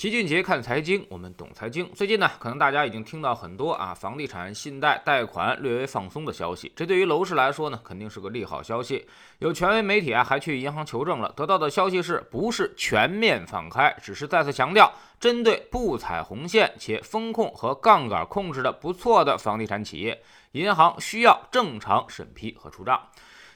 齐俊杰看财经，我们懂财经。最近呢，可能大家已经听到很多啊，房地产信贷贷款略微放松的消息。这对于楼市来说呢，肯定是个利好消息。有权威媒体啊，还去银行求证了，得到的消息是不是全面放开，只是再次强调，针对不踩红线且风控和杠杆控制的不错的房地产企业，银行需要正常审批和出账。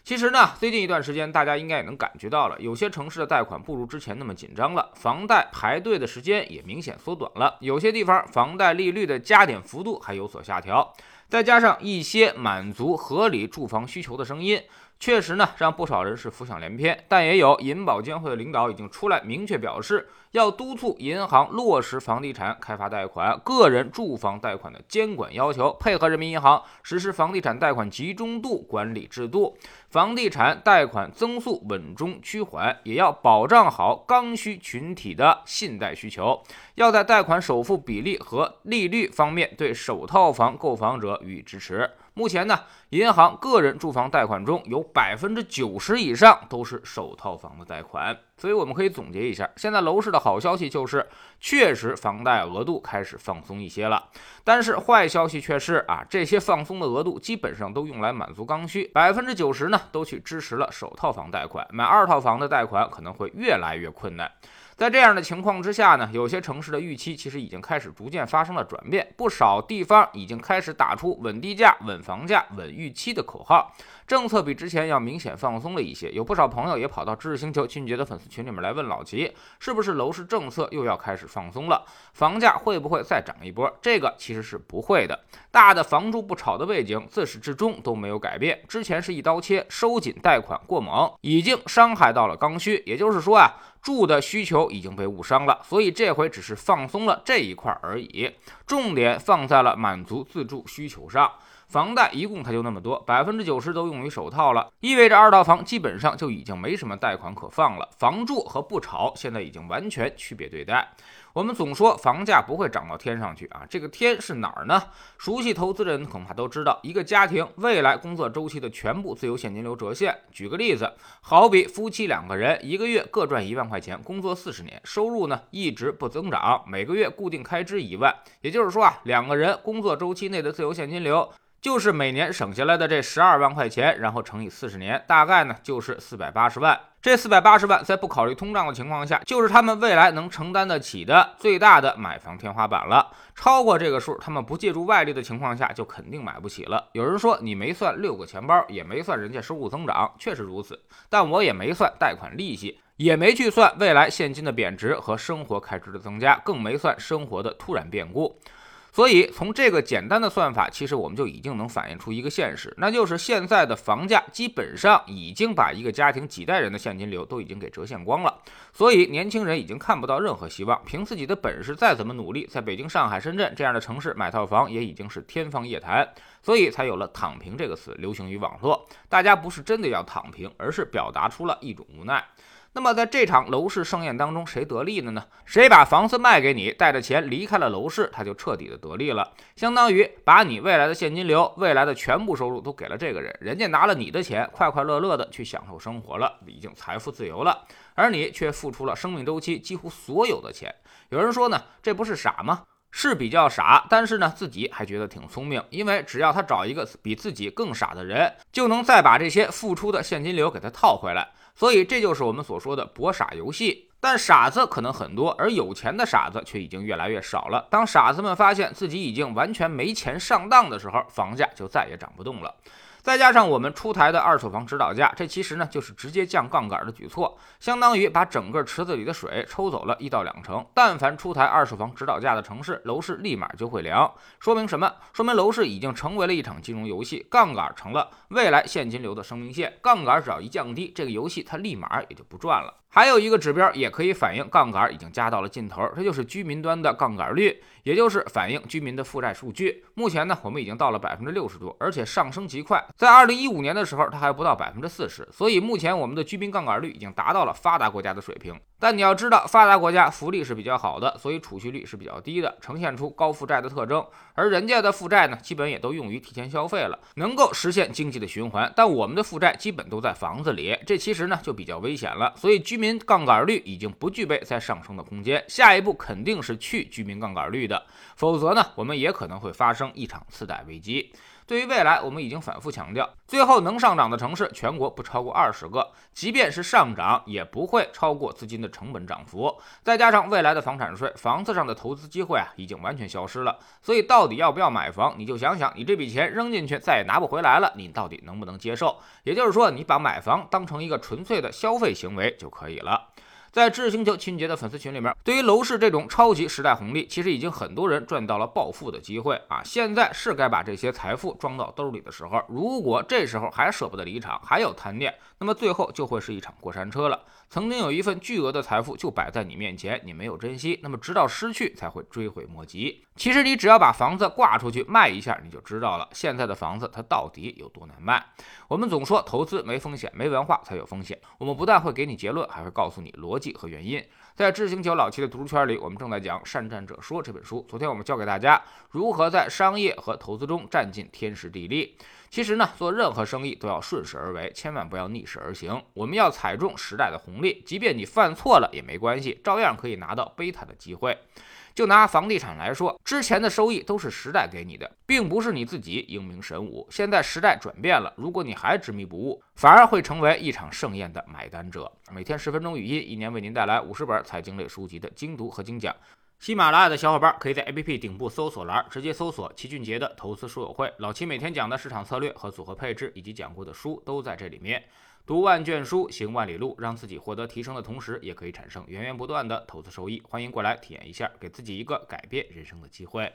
其实呢，最近一段时间，大家应该也能感觉到了，有些城市的贷款不如之前那么紧张了，房贷排队的时间也明显缩短了，有些地方房贷利率的加点幅度还有所下调，再加上一些满足合理住房需求的声音。确实呢，让不少人是浮想联翩，但也有银保监会的领导已经出来明确表示，要督促银行落实房地产开发贷款、个人住房贷款的监管要求，配合人民银行实施房地产贷款集中度管理制度，房地产贷款增速稳中趋缓，也要保障好刚需群体的信贷需求，要在贷款首付比例和利率方面对首套房购房者予以支持。目前呢，银行个人住房贷款中有百分之九十以上都是首套房的贷款，所以我们可以总结一下，现在楼市的好消息就是，确实房贷额度开始放松一些了。但是坏消息却是啊，这些放松的额度基本上都用来满足刚需，百分之九十呢都去支持了首套房贷款，买二套房的贷款可能会越来越困难。在这样的情况之下呢，有些城市的预期其实已经开始逐渐发生了转变，不少地方已经开始打出稳地价、稳房价、稳预期的口号，政策比之前要明显放松了一些。有不少朋友也跑到知识星球俊杰的粉丝群里面来问老齐，是不是楼市政策又要开始放松了？房价会不会再涨一波？这个其实是不会的，大的房住不炒的背景自始至终都没有改变。之前是一刀切，收紧贷款过猛，已经伤害到了刚需，也就是说啊。住的需求已经被误伤了，所以这回只是放松了这一块而已，重点放在了满足自住需求上。房贷一共它就那么多，百分之九十都用于首套了，意味着二套房基本上就已经没什么贷款可放了。房住和不炒现在已经完全区别对待。我们总说房价不会涨到天上去啊，这个天是哪儿呢？熟悉投资人恐怕都知道，一个家庭未来工作周期的全部自由现金流折现。举个例子，好比夫妻两个人一个月各赚一万块钱，工作四十年，收入呢一直不增长，每个月固定开支一万，也就是说啊，两个人工作周期内的自由现金流。就是每年省下来的这十二万块钱，然后乘以四十年，大概呢就是四百八十万。这四百八十万在不考虑通胀的情况下，就是他们未来能承担得起的最大的买房天花板了。超过这个数，他们不借助外力的情况下，就肯定买不起了。有人说你没算六个钱包，也没算人家收入增长，确实如此。但我也没算贷款利息，也没去算未来现金的贬值和生活开支的增加，更没算生活的突然变故。所以，从这个简单的算法，其实我们就已经能反映出一个现实，那就是现在的房价基本上已经把一个家庭几代人的现金流都已经给折现光了。所以，年轻人已经看不到任何希望，凭自己的本事再怎么努力，在北京、上海、深圳这样的城市买套房也已经是天方夜谭。所以才有了“躺平”这个词流行于网络。大家不是真的要躺平，而是表达出了一种无奈。那么，在这场楼市盛宴当中，谁得利了呢？谁把房子卖给你，带着钱离开了楼市，他就彻底的得利了。相当于把你未来的现金流、未来的全部收入都给了这个人，人家拿了你的钱，快快乐乐的去享受生活了，已经财富自由了，而你却付出了生命周期几乎所有的钱。有人说呢，这不是傻吗？是比较傻，但是呢，自己还觉得挺聪明，因为只要他找一个比自己更傻的人，就能再把这些付出的现金流给他套回来。所以这就是我们所说的博傻游戏，但傻子可能很多，而有钱的傻子却已经越来越少了。当傻子们发现自己已经完全没钱上当的时候，房价就再也涨不动了。再加上我们出台的二手房指导价，这其实呢就是直接降杠杆的举措，相当于把整个池子里的水抽走了一到两成。但凡出台二手房指导价的城市，楼市立马就会凉。说明什么？说明楼市已经成为了一场金融游戏，杠杆成了未来现金流的生命线。杠杆只要一降低，这个游戏它立马也就不转了。还有一个指标也可以反映杠杆已经加到了尽头，这就是居民端的杠杆率，也就是反映居民的负债数据。目前呢，我们已经到了百分之六十多，而且上升极快。在二零一五年的时候，它还不到百分之四十。所以目前我们的居民杠杆率已经达到了发达国家的水平。但你要知道，发达国家福利是比较好的，所以储蓄率是比较低的，呈现出高负债的特征。而人家的负债呢，基本也都用于提前消费了，能够实现经济的循环。但我们的负债基本都在房子里，这其实呢就比较危险了。所以居民杠杆率已经不具备再上升的空间，下一步肯定是去居民杠杆率的，否则呢，我们也可能会发生一场次贷危机。对于未来，我们已经反复强调，最后能上涨的城市全国不超过二十个，即便是上涨，也不会超过资金的成本涨幅。再加上未来的房产税，房子上的投资机会啊，已经完全消失了。所以，到底要不要买房，你就想想，你这笔钱扔进去再也拿不回来了，你到底能不能接受？也就是说，你把买房当成一个纯粹的消费行为就可以了。在智星球清洁的粉丝群里面，对于楼市这种超级时代红利，其实已经很多人赚到了暴富的机会啊！现在是该把这些财富装到兜里的时候。如果这时候还舍不得离场，还有贪念，那么最后就会是一场过山车了。曾经有一份巨额的财富就摆在你面前，你没有珍惜，那么直到失去才会追悔莫及。其实你只要把房子挂出去卖一下，你就知道了现在的房子它到底有多难卖。我们总说投资没风险，没文化才有风险。我们不但会给你结论，还会告诉你逻辑和原因。在智星球老七的读书圈里，我们正在讲《善战者说》这本书。昨天我们教给大家如何在商业和投资中占尽天时地利。其实呢，做任何生意都要顺势而为，千万不要逆势而行。我们要踩中时代的红利即便你犯错了也没关系，照样可以拿到贝塔的机会。就拿房地产来说，之前的收益都是时代给你的，并不是你自己英明神武。现在时代转变了，如果你还执迷不悟，反而会成为一场盛宴的买单者。每天十分钟语音，一年为您带来五十本财经类书籍的精读和精讲。喜马拉雅的小伙伴可以在 APP 顶部搜索栏直接搜索齐俊杰的投资书友会，老齐每天讲的市场策略和组合配置，以及讲过的书都在这里面。读万卷书，行万里路，让自己获得提升的同时，也可以产生源源不断的投资收益。欢迎过来体验一下，给自己一个改变人生的机会。